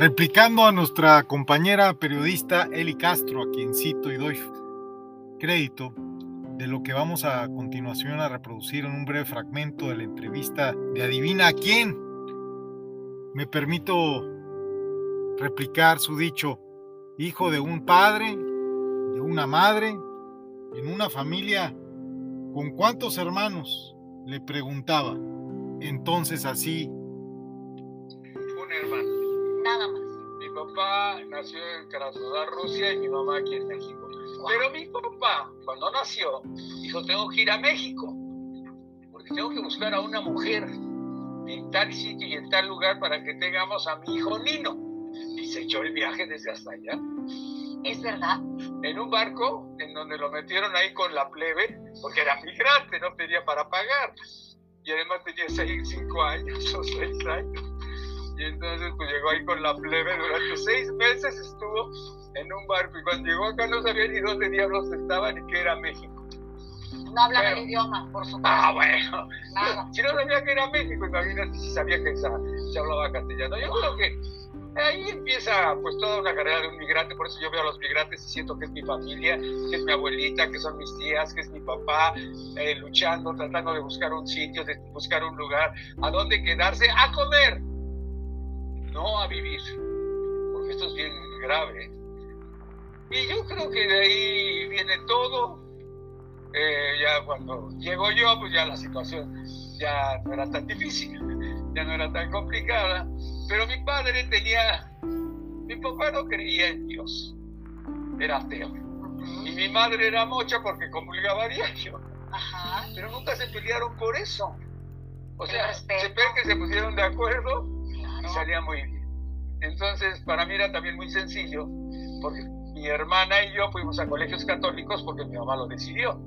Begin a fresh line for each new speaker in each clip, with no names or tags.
Replicando a nuestra compañera periodista Eli Castro, a quien cito y doy crédito de lo que vamos a continuación a reproducir en un breve fragmento de la entrevista de Adivina a quién, me permito replicar su dicho, hijo de un padre, de una madre, en una familia, ¿con cuántos hermanos? Le preguntaba. Entonces así.
Papá nació en Krasnodar, Rusia, y mi mamá aquí en México. Pero mi papá, cuando nació, dijo, tengo que ir a México, porque tengo que buscar a una mujer en tal sitio y en tal lugar para que tengamos a mi hijo Nino. Y se echó el viaje desde hasta allá.
Es verdad.
En un barco en donde lo metieron ahí con la plebe, porque era migrante, no tenía para pagar. Y además tenía seis, cinco años o seis años. Y entonces pues llegó ahí con la plebe, durante seis meses estuvo en un barco y cuando llegó acá no sabía ni dónde diablos estaba ni qué era México.
No hablaba el idioma, por supuesto.
Ah, bueno.
Nada.
Si no sabía que era México, imagínate si sabía que se hablaba castellano. Yo creo que ahí empieza pues toda una carrera de un migrante, por eso yo veo a los migrantes y siento que es mi familia, que es mi abuelita, que son mis tías, que es mi papá, eh, luchando, tratando de buscar un sitio, de buscar un lugar, a dónde quedarse, a comer, no a vivir, porque esto es bien grave. Y yo creo que de ahí viene todo. Eh, ya cuando llego yo, pues ya la situación ya no era tan difícil, ya no era tan complicada. Pero mi padre tenía, mi papá no creía en Dios, era ateo. Y mi madre era mocha porque comulgaba diario,
Ajá.
pero nunca se pelearon por eso. O sea, se ve que se pusieron de acuerdo y salía muy bien. Entonces, para mí era también muy sencillo, porque mi hermana y yo fuimos a colegios católicos porque mi mamá lo decidió.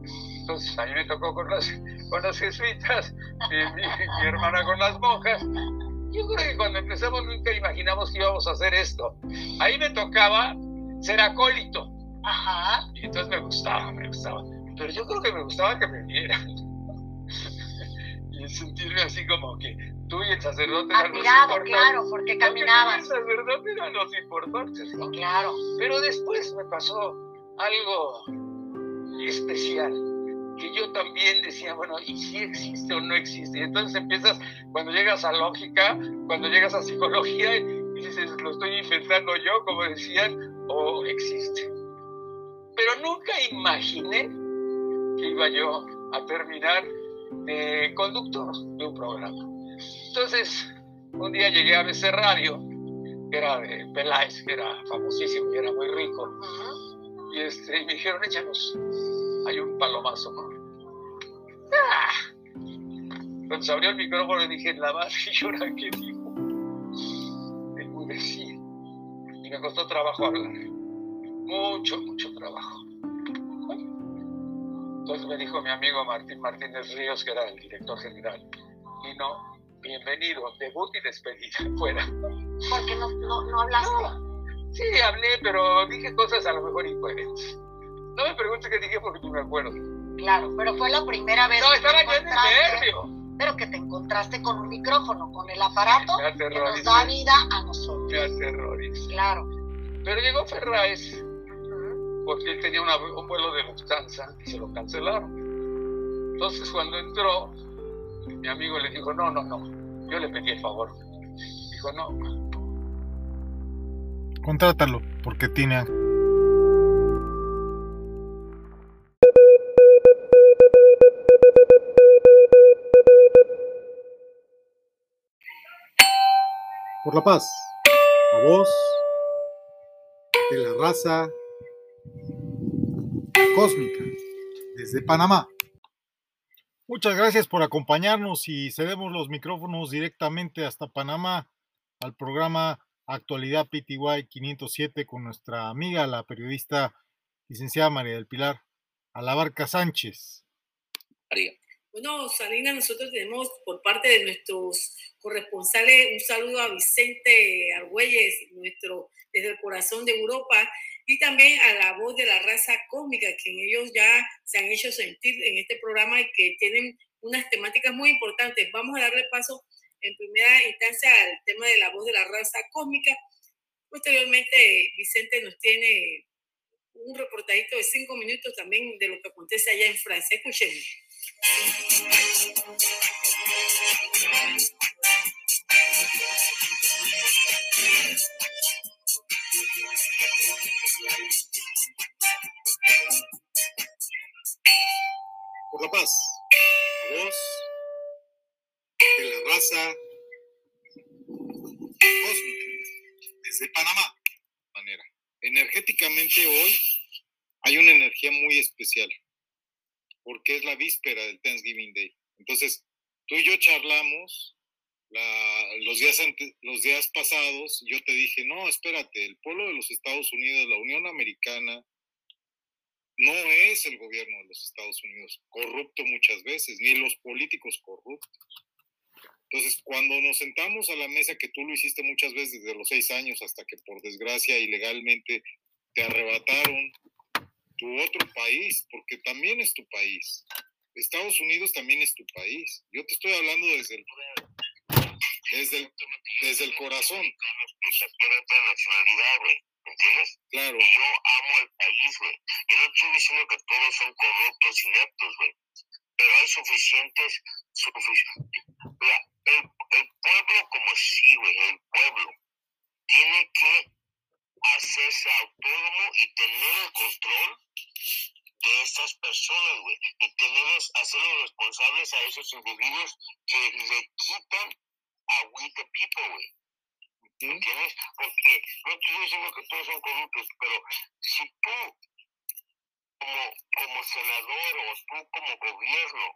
Entonces, a mí me tocó con las, con las jesuitas, mi, mi- mi hermana con las monjas. Yo creo que cuando empezamos nunca imaginamos que íbamos a hacer esto. Ahí me tocaba ser acólito.
Ajá.
Y entonces me gustaba, me gustaba. Pero yo creo que me gustaba que me vieran. Y sentirme así como que tú y el sacerdote eran los
Admirado,
importantes.
claro, porque caminabas.
El sacerdote eran los importantes, ¿no?
Claro.
Pero después me pasó algo especial, que yo también decía, bueno, ¿y si existe o no existe? Y entonces empiezas, cuando llegas a lógica, cuando llegas a psicología, y dices, lo estoy inventando yo, como decían, o existe. Pero nunca imaginé que iba yo a terminar de conductor de un programa. Entonces, un día llegué a ABC Radio, que era de Peláez, que era famosísimo y era muy rico, y, este, y me dijeron, échanos, hay un palomazo, ¿no? ¡Ah! Cuando se abrió el micrófono dije, la madre, ¿y ahora qué digo? Enmudecí. Y me costó trabajo hablar. Mucho, mucho trabajo. Entonces me dijo mi amigo Martín Martínez Ríos, que era el director general, y no, bienvenido, debut y despedida, fuera.
Porque no, no, no hablaste.
Sí, hablé, pero dije cosas a lo mejor incoherentes. No me preguntes qué dije porque no me acuerdo.
Claro, pero fue la primera vez
No, estaba yo de nervio.
pero que te encontraste con un micrófono, con el aparato que nos da vida a nosotros.
Me aterroricé.
Claro.
Pero llegó Ferraes. Porque él tenía una- un vuelo de Lufthansa y se lo cancelaron. Entonces cuando entró, mi amigo le dijo, no, no, no. Yo le pedí el favor. Dijo, no,
Contrátalo, porque tiene. Por la paz, a voz de la raza cósmica desde Panamá. Muchas gracias por acompañarnos y cedemos los micrófonos directamente hasta Panamá al programa Actualidad PTY 507 con nuestra amiga, la periodista licenciada María del Pilar Alabarca Sánchez.
María.
Bueno, Salina, nosotros tenemos por parte de nuestros corresponsales un saludo a Vicente Argüelles, nuestro desde el corazón de Europa, y también a la voz de la raza cósmica, que ellos ya se han hecho sentir en este programa y que tienen unas temáticas muy importantes. Vamos a darle paso en primera instancia al tema de la voz de la raza cósmica Posteriormente, Vicente nos tiene un reportadito de cinco minutos también de lo que acontece allá en Francia. Escuchemos.
Por la paz, a voz de la raza cósmica, desde Panamá, manera. Energéticamente hoy hay una energía muy especial, porque es la víspera del Thanksgiving Day. Entonces, tú y yo charlamos los, días los días pasados, yo te dije, no, espérate, el pueblo de los Estados Unidos, la Unión Americana, no es el gobierno de los Estados Unidos, corrupto muchas veces, ni los políticos corruptos. Entonces, cuando nos sentamos a la mesa, que tú lo hiciste muchas veces desde los seis años hasta que por desgracia ilegalmente te arrebataron tu otro país, porque también es tu país. Estados Unidos también es tu país. Yo te estoy hablando desde el, desde el, desde el corazón.
La nacionalidad, güey. ¿Entiendes?
Claro.
Y yo amo el país, güey. Yo no estoy diciendo que todos son corruptos y ineptos, güey. Pero hay suficientes. suficientes. el, el pueblo, como sí, güey, el pueblo, tiene que hacerse autónomo y tener el control de estas personas, güey. Y tenerlos, hacerlos responsables a esos individuos que le quitan a we the people, güey. ¿Entiendes? Porque no estoy diciendo que todos son corruptos, pero si tú, como, como senador o tú como gobierno,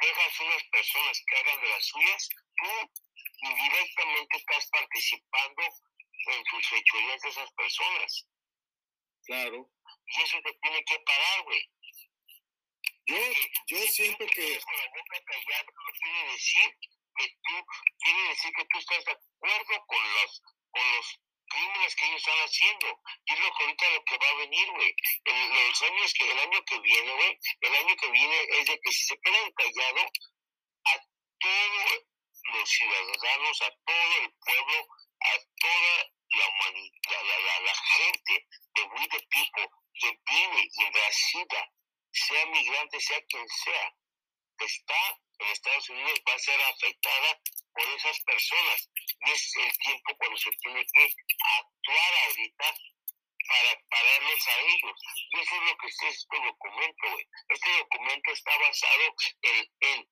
dejas unas personas que hagan de las suyas, tú indirectamente estás participando en sus fechorías de esas personas.
Claro.
Y eso te tiene que parar, güey.
Yo, yo siento que...
Con la boca callada no quiere decir que tú, quiere decir que tú estás de acuerdo con los, con los crímenes que ellos están haciendo. Y es lo que ahorita lo que va a venir, güey. Los años que, el año que viene, güey, el año que viene es de que si se quedan callados, a todos los ciudadanos, a todo el pueblo, a toda la humanidad, la, la, la gente de We the People que vive y nacida, sea migrante, sea quien sea, está en Estados Unidos va a ser afectada por esas personas. Y es el tiempo cuando se tiene que actuar ahorita para pararlos a ellos. Y eso es lo que es este documento, güey. Este documento está basado en, en,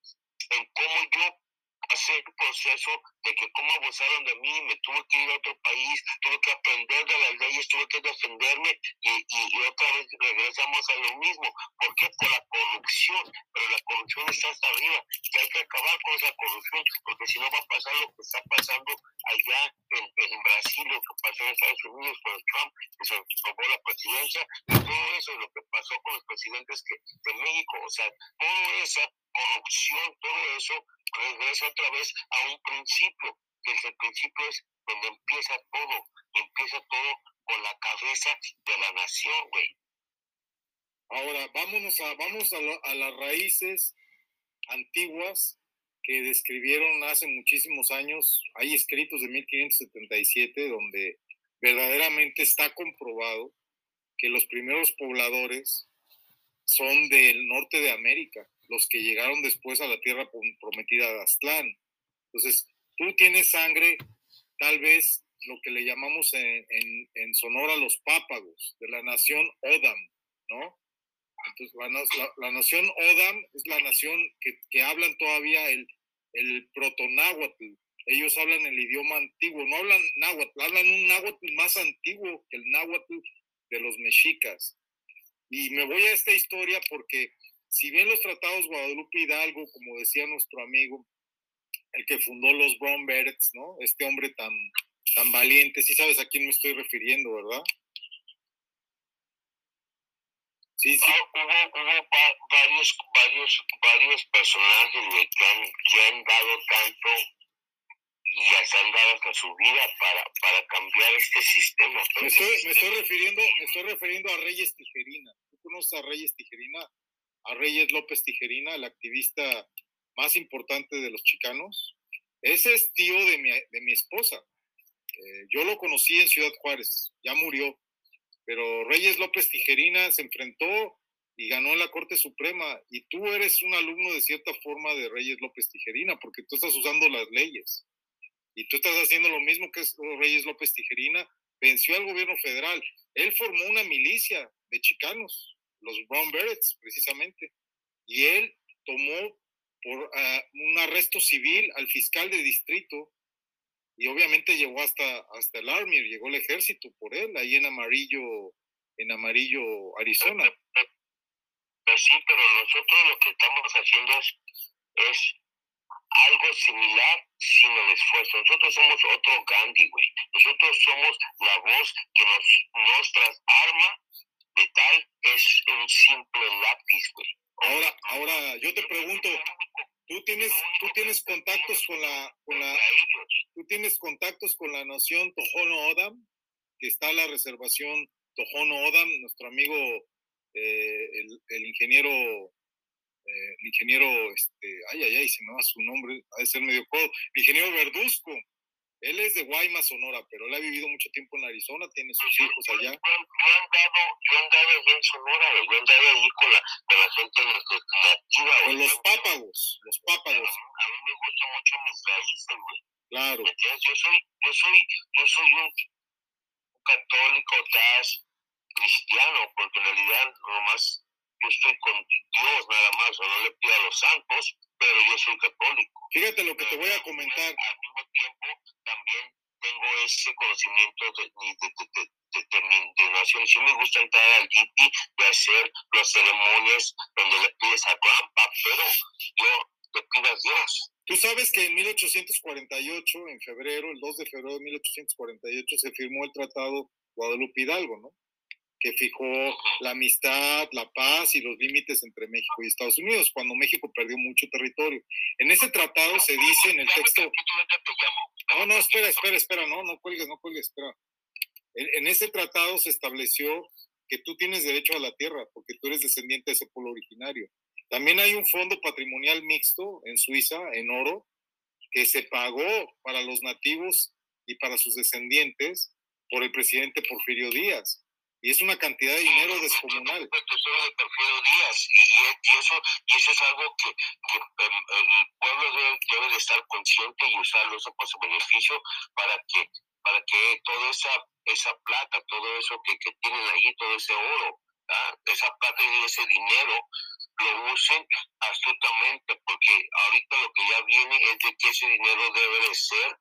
en cómo yo hacer un proceso de que cómo abusaron de mí, me tuve que ir a otro país, tuve que aprender de las leyes, tuve que defenderme y, y, otra vez regresamos a lo mismo. ¿Por qué? Por la corrupción, pero la corrupción está hasta arriba y hay que acabar con esa corrupción porque si no va a pasar lo que está pasando allá en, en Brasil, lo que pasó en Estados Unidos con Trump, que se robó la presidencia y todo eso es lo que pasó con los presidentes que, de México, o sea, toda esa corrupción, regresa otra vez a un principio, que el principio es donde empieza todo, empieza todo con la cabeza de la nación, güey.
Ahora, vámonos a, vamos a, a las raíces antiguas que describieron hace muchísimos años. Hay escritos de 1577 donde verdaderamente está comprobado que los primeros pobladores son del norte de América los que llegaron después a la tierra prometida de Aztlán. Entonces, tú tienes sangre, tal vez lo que le llamamos en, en, Sonora los pápagos, de la nación Odam, ¿no? Entonces, la, la, nación Odam es la nación que, que hablan todavía el, el protonáhuatl. Ellos hablan el idioma antiguo, no hablan náhuatl, hablan un náhuatl más antiguo que el náhuatl de los mexicas. Y me voy a esta historia porque si bien los tratados Guadalupe Hidalgo, como decía nuestro amigo, el que fundó los Brown Berets, ¿no? Este hombre tan, tan valiente, sí sabes a quién me estoy refiriendo, ¿verdad?
Sí, sí. Hubo, varios, varios, varios personajes que, han, que han dado tanto y han dado hasta su vida para, para cambiar este sistema.
Me estoy, me estoy refiriendo, me estoy refiriendo a Reyes Tijerina. ¿Tú conoces a Reyes Tijerina? A Reyes López Tijerina, el activista más importante de los chicanos. Ese es tío de mi, de mi esposa. Eh, yo lo conocí en Ciudad Juárez, ya murió, pero Reyes López Tijerina se enfrentó y ganó en la Corte Suprema. Y tú eres un alumno de cierta forma de Reyes López Tijerina, porque tú estás usando las leyes. Y tú estás haciendo lo mismo que Reyes López Tijerina, venció al gobierno federal. Él formó una milicia de chicanos, los Brown Berets, precisamente. Y él tomó por ah, un arresto civil al fiscal de distrito y obviamente llegó hasta, hasta el Army, llegó el ejército por él, ahí en amarillo, en amarillo, Arizona.
Sí, pero nosotros lo que estamos haciendo es, algo similar sin el esfuerzo. Nosotros somos otro Gandhi, güey. Nosotros somos la voz que nos, nuestras arma de tal es un simple lápiz, güey.
Ahora, ahora, yo te pregunto, tú tienes, tú tienes contactos con la, con la, tú tienes contactos con la nación Tohono Odam, que está la reservación Tohono Odam, nuestro amigo eh, el, ingeniero, eh, el ingeniero, este, ay, ay, ay, se me va su nombre, ha de ser medio codo, el ingeniero Verduzco. Él es de Guaymas, Sonora, pero él ha vivido mucho tiempo en Arizona, tiene sus hijos allá.
Yo, he andado, yo andado en Sonora, yo he andado allí con la, con la gente nativa.
Con los pápagos, los pápagos.
A mí me gustan mucho mis raíces, güey.
Claro.
Yo soy, yo soy, yo soy un católico, das, cristiano, porque en realidad nomás yo estoy con Dios nada más, o no le pido a los santos, pero yo soy católico.
Fíjate lo que te voy a comentar.
Al mismo tiempo, también tengo ese conocimiento de, de, de, de, Sí me gusta entrar al GP de hacer las ceremonias donde le pides a Grandpa, pero yo le pido a Dios.
Tú sabes que en 1848, en febrero, el 2 de febrero de 1848, se firmó el Tratado Guadalupe Hidalgo, ¿no? Que fijó la amistad, la paz y los límites entre México y Estados Unidos, cuando México perdió mucho territorio. En ese tratado se dice en el texto... No, no, espera, espera, espera, no, no cuelgues, no cuelgues, espera. En, ese tratado se estableció que tú tienes derecho a la tierra, porque tú eres descendiente de ese pueblo originario. También hay un fondo patrimonial mixto en Suiza, en oro, que se pagó para los nativos y para sus descendientes por el presidente Porfirio Díaz y es una cantidad de dinero descomunal.
El tesoro de Porfirio Díaz, y, eso, y eso es algo que, que el, el, pueblo debe, debe, de estar consciente y usarlo por su beneficio para que, para que toda esa, esa plata, todo eso que, que tienen ahí, todo ese oro, esa plata y ese dinero, lo usen astutamente, porque ahorita lo que ya viene es de que ese dinero debe de ser,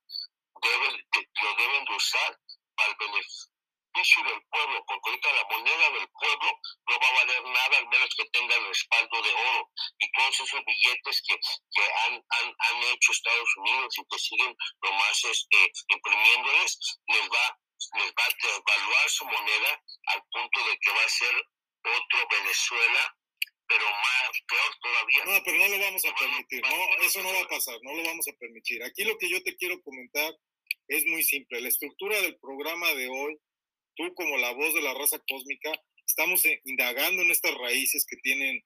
debe, de, lo deben de usar para el beneficio del pueblo, porque ahorita la moneda del pueblo no va a valer nada al menos que tenga el respaldo de oro. Y todos esos billetes que, que han, han, han, hecho Estados Unidos y que siguen nomás este, imprimiéndoles, les va, les va a devaluar su moneda al punto de que va a ser otro Venezuela pero más peor todavía.
No, pero no lo vamos a permitir, no, eso no va a pasar, no lo vamos a permitir. Aquí lo que yo te quiero comentar es muy simple. La estructura del programa de hoy tú como la voz de la raza cósmica, estamos indagando en estas raíces que tienen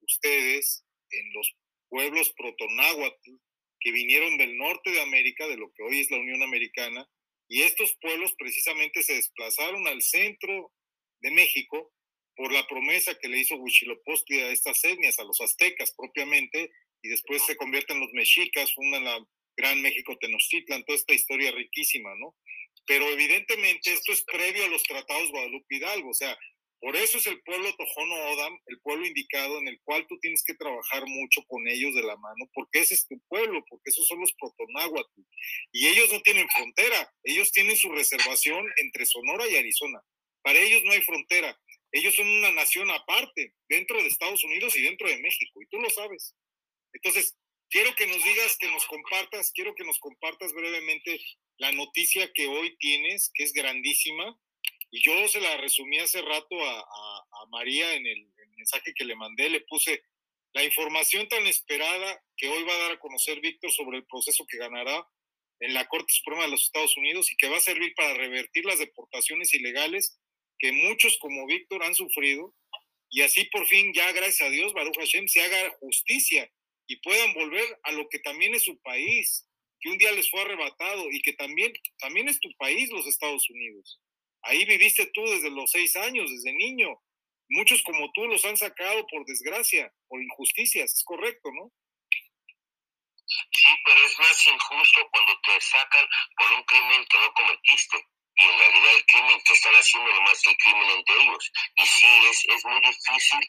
ustedes en los pueblos protonáhuatl que vinieron del norte de América, de lo que hoy es la Unión Americana, y estos pueblos precisamente se desplazaron al centro de México por la promesa que le hizo Huitzilopochtli a estas etnias, a los aztecas propiamente, y después se convierten en los mexicas, fundan la Gran México Tenochtitlan, toda esta historia riquísima, ¿no? Pero evidentemente esto es previo a los tratados Guadalupe Hidalgo, o sea, por eso es el pueblo Tojono Odam, el pueblo indicado en el cual tú tienes que trabajar mucho con ellos de la mano, porque ese es tu pueblo, porque esos son los protonáhuatl. Y ellos no tienen frontera, ellos tienen su reservación entre Sonora y Arizona. Para ellos no hay frontera, ellos son una nación aparte, dentro de Estados Unidos y dentro de México, y tú lo sabes. Entonces, quiero que nos digas, que nos compartas, quiero que nos compartas brevemente la noticia que hoy tienes, que es grandísima, y yo se la resumí hace rato a, María en el, mensaje que le mandé, le puse la información tan esperada que hoy va a dar a conocer Víctor sobre el proceso que ganará en la Corte Suprema de los Estados Unidos y que va a servir para revertir las deportaciones ilegales que muchos como Víctor han sufrido. Y así por fin ya gracias a Dios Baruch Hashem se haga justicia y puedan volver a lo que también es su país, que un día les fue arrebatado y que también, también es tu país, los Estados Unidos. Ahí viviste tú desde los seis años, desde niño. Muchos como tú los han sacado por desgracia, por injusticias, es correcto, ¿no?
Sí, pero es más injusto cuando te sacan por un crimen que no cometiste. Y en realidad el crimen que están haciendo no más que el crimen entre ellos. Y sí, es, es muy difícil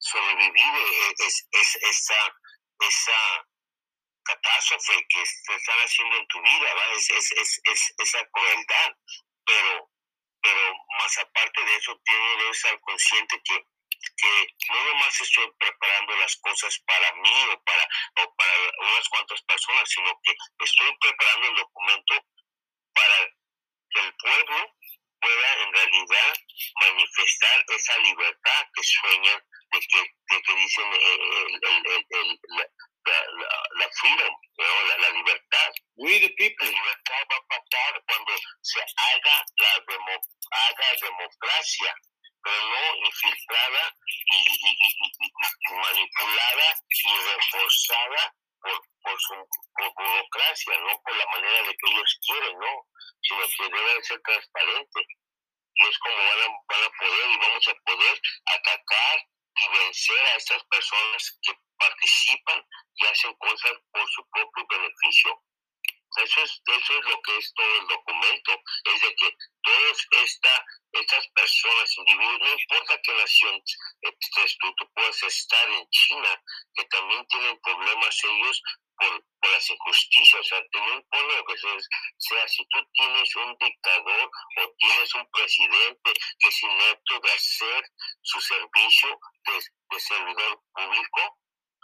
sobrevivir eh, es, es, esa, esa catástrofe que te están haciendo en tu vida, ¿va? Es, es, es, es, esa crueldad. Pero, pero más aparte de eso, tiene que estar consciente que que no nomás estoy preparando las cosas para mí o para, o para unas cuantas personas, sino que estoy preparando el documento para que el pueblo pueda en realidad manifestar esa libertad que sueñan, de que, de que dicen eh, el, el, el, la, la, la, freedom, ¿no? la, la, libertad.
We the people.
La libertad va a pasar cuando se haga la demo, haga democracia pero no infiltrada y, y, y, manipulada y reforzada por, por su por burocracia, no por la manera de que ellos quieren, no, sino que debe ser transparente. Y es como van a, van a poder y vamos a poder atacar y vencer a estas personas que participan y hacen cosas por su propio beneficio. Eso es, eso es lo que es todo el documento, es de que todas esta, estas personas, individuos, no importa qué nación estés tú, tú puedes estar en China, que también tienen problemas ellos por, por las injusticias, o sea, no importa lo que sea, sea, si tú tienes un dictador o tienes un presidente que es inepto de hacer su servicio de, de servidor público,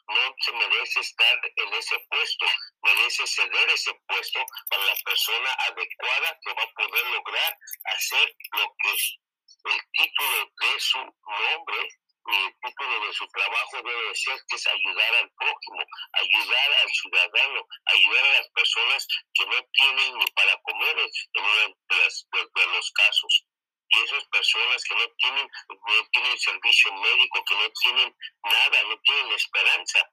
no se merece estar en ese puesto, merece ceder ese puesto para la persona adecuada que va a poder lograr hacer lo que el título de su nombre y el título de su trabajo debe ser, que es ayudar al prójimo, ayudar al ciudadano, ayudar a las personas que no tienen ni para comer en uno de, de los casos y esas personas que no tienen, no tienen servicio médico, que no tienen nada, no tienen esperanza.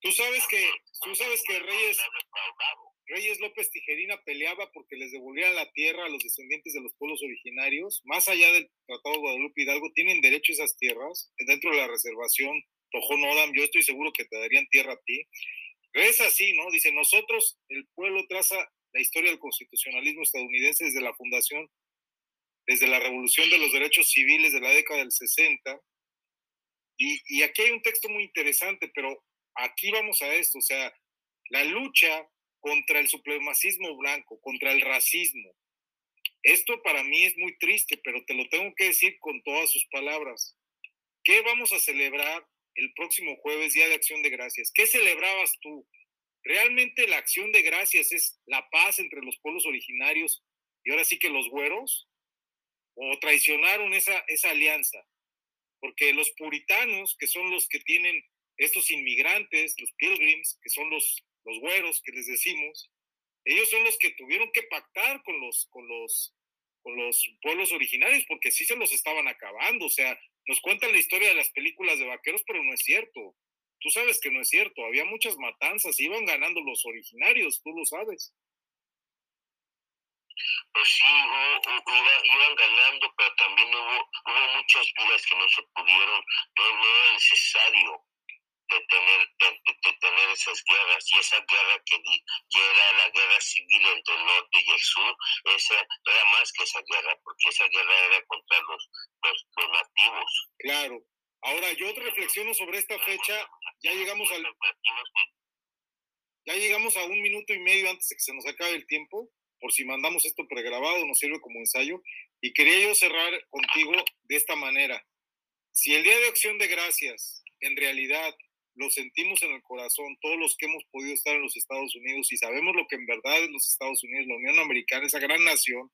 Tú sabes que, tú sabes que Reyes, Reyes López Tijerina peleaba porque les devolvieran la tierra a los descendientes de los pueblos más allá del Tratado de Guadalupe Hidalgo, tienen derecho a esas tierras dentro de la reservación Tojón Odam, yo estoy seguro que te darían tierra a ti. Es así, ¿no? Dice, nosotros, el pueblo traza la historia del constitucionalismo estadounidense desde la fundación desde la revolución de los derechos civiles de la década del 60. Y, y, aquí hay un texto muy interesante, pero aquí vamos a esto, o sea, la lucha contra el supremacismo blanco, contra el racismo. Esto para mí es muy triste, pero te lo tengo que decir con todas sus palabras. ¿Qué vamos a celebrar el próximo jueves, Día de Acción de Gracias? ¿Qué celebrabas tú? ¿Realmente la acción de gracias es la paz entre los pueblos originarios y ahora sí que los güeros? o traicionaron esa, esa alianza. Porque los puritanos, que son los que tienen estos inmigrantes, los pilgrims, que son los, los güeros que les decimos, ellos son los que tuvieron que pactar con los, con los, con los pueblos originarios, porque sí se los estaban acabando. O sea, nos cuentan la historia de las películas de vaqueros, pero no es cierto. Tú sabes que no es cierto. Había muchas matanzas, iban ganando los originarios, tú lo sabes
pues sí, iban ganando, pero también hubo, hubo muchas vidas que no se pudieron, no, era necesario detener, detener esas guerras, y esa guerra que, que, era la guerra civil entre el norte y el sur, esa era más que esa guerra, porque esa guerra era contra los, los, los nativos.
Claro. Ahora, yo reflexiono sobre esta fecha, ya llegamos al... Ya llegamos a un minuto y medio antes de que se nos acabe el tiempo por si mandamos esto pregrabado, nos sirve como ensayo. Y quería yo cerrar contigo de esta manera. Si el Día de Acción de Gracias en realidad lo sentimos en el corazón, todos los que hemos podido estar en los Estados Unidos y sabemos lo que en verdad es los Estados Unidos, la Unión Americana, esa gran nación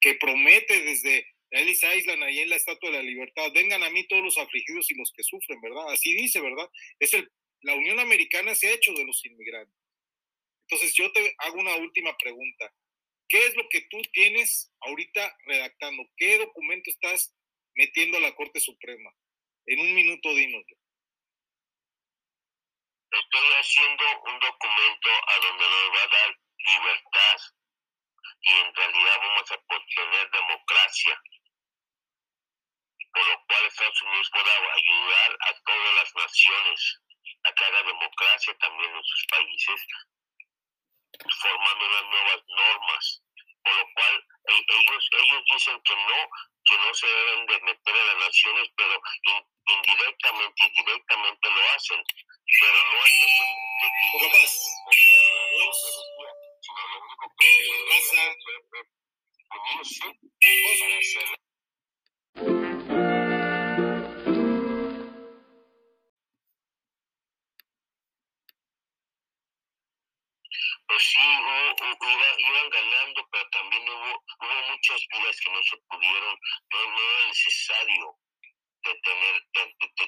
que promete desde Ellis Island, ahí en la Estatua de la Libertad, vengan a mí todos los afligidos y los que sufren, ¿verdad? Así dice, ¿verdad? Es el, la Unión Americana se ha hecho de los inmigrantes. Entonces yo te hago una última pregunta. ¿Qué es lo que tú tienes ahorita redactando? ¿Qué documento estás metiendo a la Corte Suprema? En un minuto dínoslo.
Estoy haciendo un documento a donde nos va a dar libertad y en realidad vamos a obtener democracia. Por lo cual Estados Unidos pueda ayudar a todas las naciones a que democracia también en sus países, formando unas nuevas normas. Por lo cual e, ellos, ellos dicen que no, que no se deben de meter a las naciones, pero indirectamente y directamente lo hacen. Pero no es que, sino lo único que pues sí, iban ganando, pero también hubo, hubo muchas vidas que no se pudieron, no, no era necesario detener,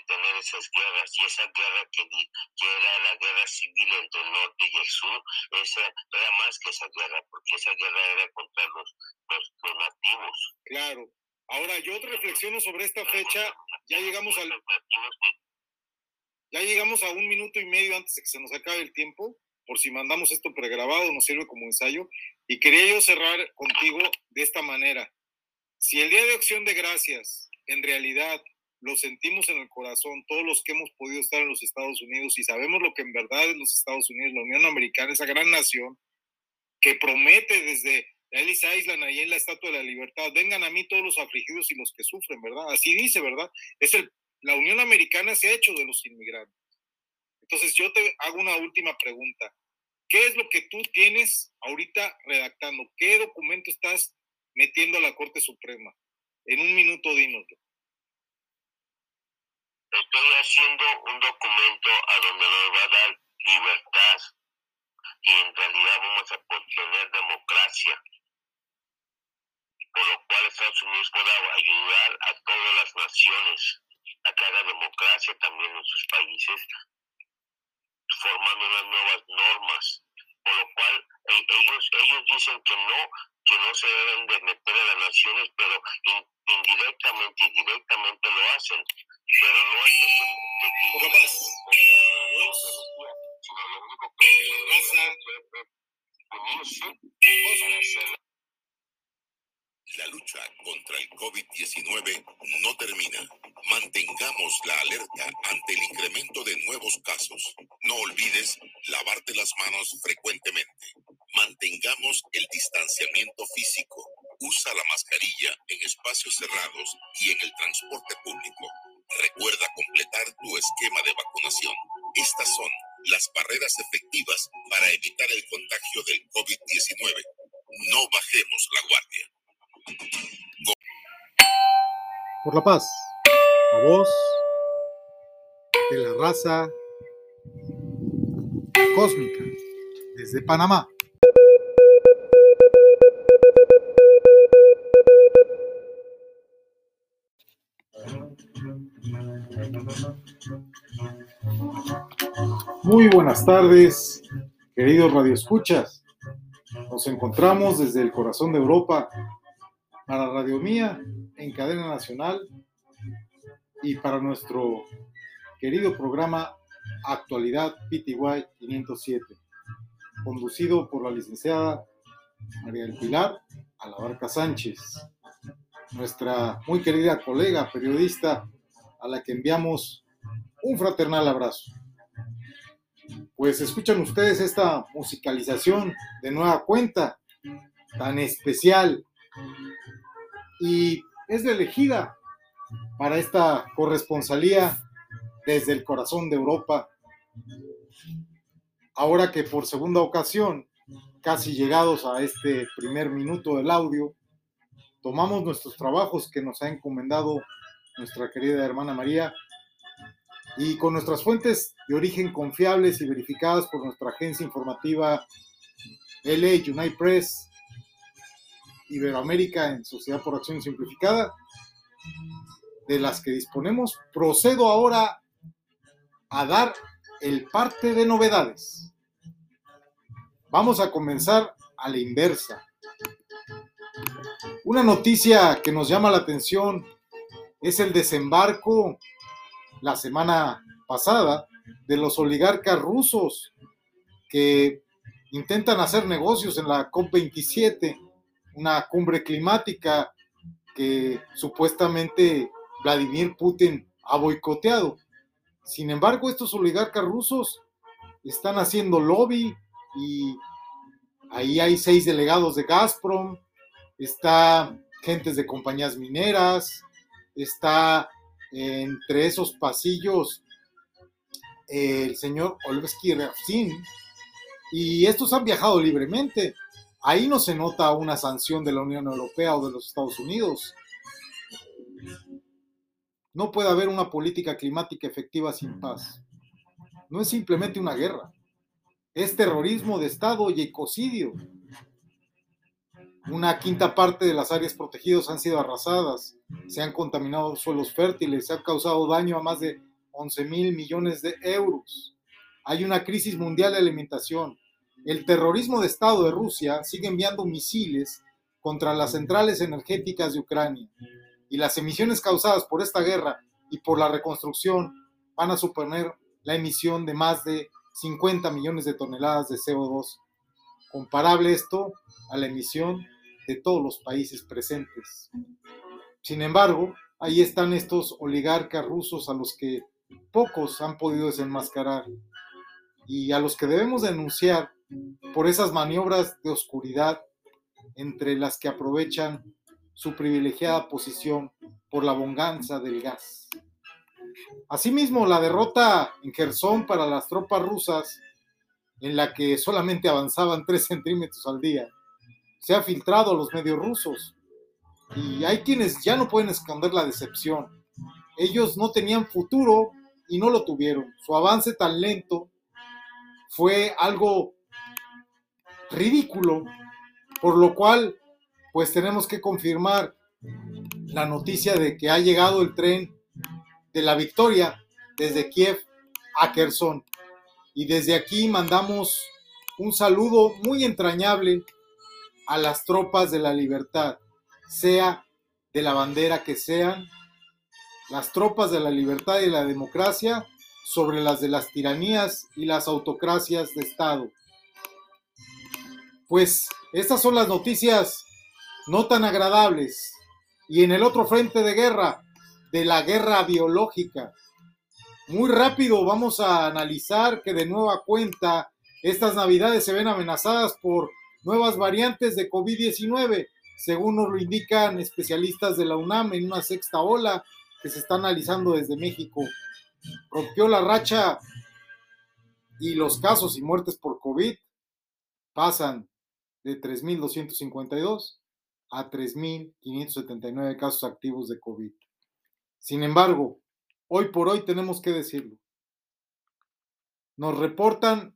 tener esas guerras y esa guerra que, que, era la guerra civil entre el norte y el sur, esa era más que esa guerra, porque esa guerra era contra los, los, los nativos.
Claro. Ahora yo reflexiono sobre esta fecha, ya llegamos al... Ya llegamos a un minuto y medio antes de que se nos acabe el tiempo, por si mandamos esto pregrabado, nos sirve como ensayo, y quería yo cerrar contigo de esta manera. Si el Día de Acción de Gracias en realidad lo sentimos en el corazón, todos los que hemos podido estar en los Estados Unidos y sabemos lo que en verdad es los Estados Unidos, la Unión Americana, esa gran nación que promete desde Ellis Island, ahí en la Estatua de la Libertad, vengan a mí todos los afligidos y los que sufren, ¿verdad? Así dice, ¿verdad? Es el, la Unión Americana se ha hecho de los inmigrantes. Entonces yo te hago una última pregunta. ¿Qué es lo que tú tienes ahorita redactando? ¿Qué documento estás metiendo a la Corte Suprema? En un minuto dínoslo.
Estoy haciendo un documento a donde nos va a dar libertad y en realidad vamos a obtener democracia por lo cual Estados Unidos pueda ayudar a todas las naciones a que haga democracia también en sus países, formando unas nuevas normas, por lo cual e, ellos, ellos dicen que no, que no se deben de meter a las naciones, pero indirectamente y directamente lo hacen. Pero no es que, sino lo único que
la lucha contra el COVID-19 no termina. Mantengamos la alerta ante el incremento de nuevos casos. No olvides lavarte las manos frecuentemente. Mantengamos el distanciamiento físico. Usa la mascarilla cerrados y en el transporte público. Recuerda completar tu esquema de vacunación. Estas son las barreras efectivas para evitar el contagio del COVID-19. No bajemos la guardia.
Por la paz, a voz de la raza cósmica desde Panamá. Muy buenas tardes, queridos radioescuchas. Nos encontramos desde el corazón de Europa para Radio Mía en cadena nacional y para nuestro querido programa Actualidad PTY 507, conducido por la licenciada María del Pilar Alabarca Sánchez, nuestra muy querida colega periodista a la que enviamos un fraternal abrazo. Pues escuchan ustedes esta musicalización de nueva cuenta tan especial y es elegida para esta corresponsalía desde el corazón de Europa. Ahora que por segunda ocasión, casi llegados a este primer minuto del audio, tomamos nuestros trabajos que nos ha encomendado nuestra querida hermana María y con nuestras fuentes de origen confiables y verificadas por nuestra agencia informativa LA United Press Iberoamérica en Sociedad por Acción Simplificada, de las que disponemos, procedo ahora a dar el parte de novedades. Vamos a comenzar a la inversa. Una noticia que nos llama la atención es el desembarco la semana pasada de los oligarcas rusos que intentan hacer negocios en la COP27, una cumbre climática que supuestamente Vladimir Putin ha boicoteado. Sin embargo, estos oligarcas rusos están haciendo lobby y ahí hay seis delegados de Gazprom, está gentes de compañías mineras, está entre esos pasillos el señor Olevsky Rafsin, y estos han viajado libremente. Ahí no se nota una sanción de la Unión Europea o de los Estados Unidos. No puede haber una política climática efectiva sin paz. No es simplemente una guerra. Es terrorismo de Estado y ecocidio. Una quinta parte de las áreas protegidas han sido arrasadas, se han contaminado suelos fértiles, se ha causado daño a más de 11 mil millones de euros. Hay una crisis mundial de alimentación. El terrorismo de Estado de Rusia sigue enviando misiles contra las centrales energéticas de Ucrania y las emisiones causadas por esta guerra y por la reconstrucción van a suponer la emisión de más de 50 millones de toneladas de CO2. Comparable esto a la emisión de todos los países presentes. Sin embargo, ahí están estos oligarcas rusos a los que pocos han podido desenmascarar y a los que debemos denunciar por esas maniobras de oscuridad entre las que aprovechan su privilegiada posición por la bonganza del gas. Asimismo, la derrota en Kherson para las tropas rusas, en la que solamente avanzaban 3 centímetros al día, se ha filtrado a los medios rusos. Y hay quienes ya no pueden esconder la decepción. Ellos no tenían futuro y no lo tuvieron. Su avance tan lento fue algo ridículo, por lo cual pues tenemos que confirmar la noticia de que ha llegado el tren de la victoria desde Kiev a Kherson. Y desde aquí mandamos un saludo muy entrañable a las tropas de la libertad, sea de la bandera que sean, las tropas de la libertad y la democracia sobre las de las tiranías y las autocracias de Estado. Pues estas son las noticias no tan agradables. Y en el otro frente de guerra, de la guerra biológica, muy rápido vamos a analizar que de nueva cuenta estas navidades se ven amenazadas por nuevas variantes de COVID-19, según nos lo indican especialistas de la UNAM en una sexta ola que se está analizando desde México. Rompió la racha y los casos y muertes por COVID pasan de 3.252 a 3.579 casos activos de COVID. Sin embargo, hoy por hoy tenemos que decirlo. Nos reportan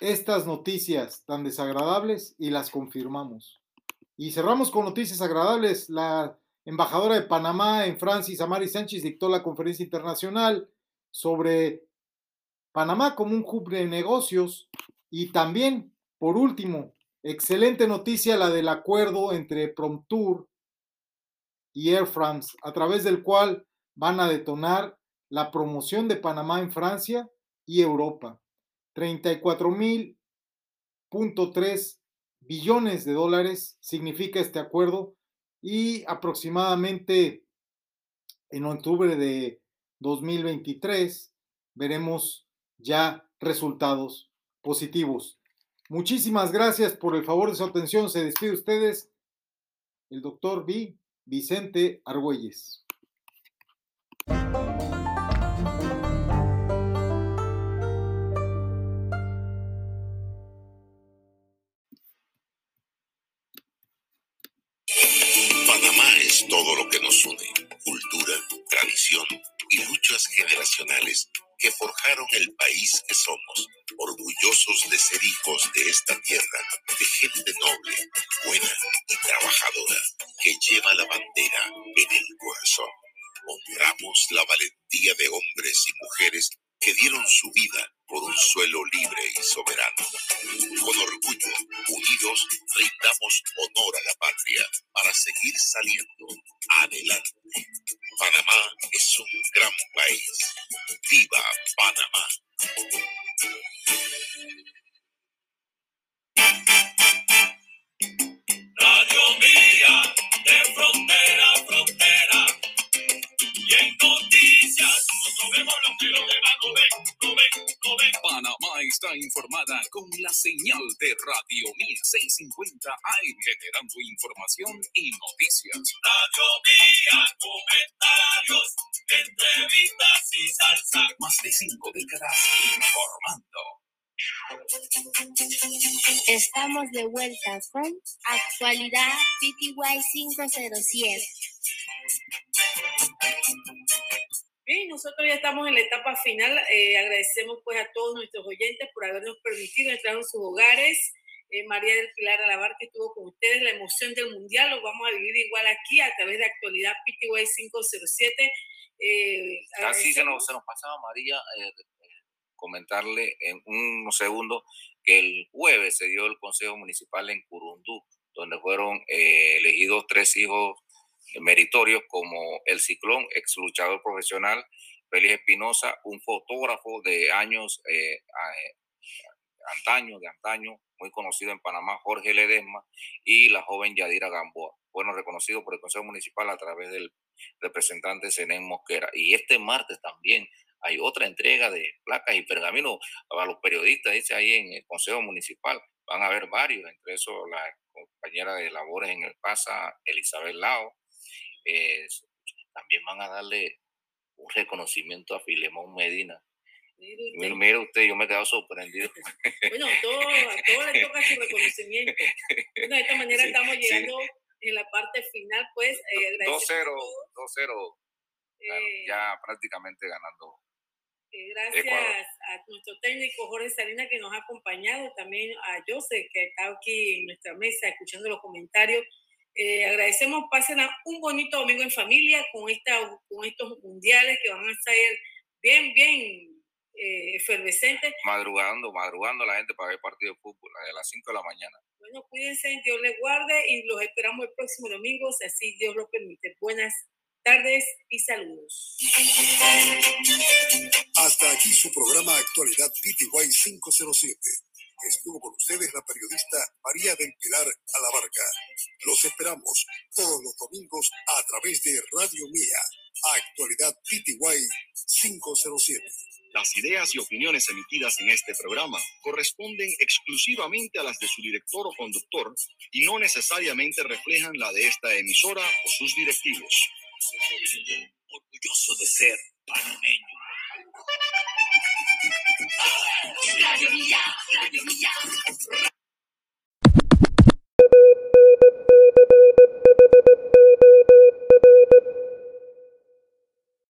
estas noticias tan desagradables y las confirmamos. Y cerramos con noticias agradables. La embajadora de Panamá en Francia, Samari Sánchez, dictó la conferencia internacional sobre Panamá como un hub de negocios. Y también, por último, excelente noticia la del acuerdo entre Promtour y Air France, a través del cual van a detonar la promoción de Panamá en Francia y Europa. 34 mil billones de dólares significa este acuerdo y aproximadamente en octubre de 2023 veremos ya resultados positivos. Muchísimas gracias por el favor de su atención. Se despide ustedes el doctor. Vicente Argüelles.
Que forjaron el país que somos, orgullosos de ser hijos de esta tierra, de gente noble, buena y trabajadora, que lleva la bandera en el corazón. Honramos la valentía de hombres y mujeres que dieron su vida por un suelo libre y soberano. Con orgullo, unidos, brindamos honor a la patria para seguir saliendo adelante. Panamá es un gran país. ¡Viva Panamá!
Radio Mía, de frontera a frontera. Y en noticias, nos vemos los que los demás ven, ven. Panamá está informada con la señal de Radio Mía 650 AM, generando información y noticias.
Radio Mía,
comenta. De cinco décadas informando.
Estamos de vuelta con Actualidad PTY 507.
Bien, nosotros ya estamos en la etapa final. Eh, agradecemos pues a todos nuestros oyentes por habernos permitido entrar en sus hogares. Eh, María del Pilar Alabar que estuvo con ustedes, la emoción del mundial, lo vamos a vivir igual aquí a través de actualidad PTY 507.
Eh, Así se nos, se nos pasaba María eh, comentarle en unos segundos que el jueves se dio el Consejo Municipal en Curundú, donde fueron eh, elegidos tres hijos meritorios como el Ciclón, ex luchador profesional, Félix Espinosa, un fotógrafo de años eh, eh, antaño, de antaño, muy conocido en Panamá, Jorge Ledesma, y la joven Yadira Gamboa. Fueron reconocidos por el Consejo Municipal a través del representante Zenén Mosquera. Y este martes también hay otra entrega de placas y pergaminos a los periodistas, dice ahí en el Consejo Municipal. Van a haber varios, entre esos la compañera de labores en el PASA, Elizabeth Lao. Eh, también van a darle un reconocimiento a Filemón Medina. Mire usted, mire usted yo me he quedado sorprendido.
Bueno, todo, a todos les toca su reconocimiento. Bueno, de esta manera sí, estamos llegando sí. En la parte final, pues.
Eh, 2-0, 2-0, eh, ya prácticamente ganando
eh, gracias Ecuador. a nuestro técnico Jorge Salinas que nos ha acompañado, también a José que está aquí en nuestra mesa escuchando los comentarios. Eh, agradecemos, pasen a un bonito domingo en familia con, esta, con estos mundiales que van a ser bien, bien eh, efervescentes.
Madrugando, madrugando la gente para ver partido de fútbol a las 5 de la mañana.
Bueno, cuídense, Dios les guarde y los esperamos el próximo domingo, si así Dios lo permite. Buenas tardes y saludos.
Hasta aquí su programa Actualidad PTY 507. Estuvo con ustedes la periodista María del Pilar Alabarca. Los esperamos todos los domingos a través de Radio Mía. Actualidad PTY 507.
Las ideas y opiniones emitidas en este programa corresponden exclusivamente a las de su director o conductor y no necesariamente reflejan la de esta emisora o sus directivos.
Orgulloso de ser panameño. Radio Radio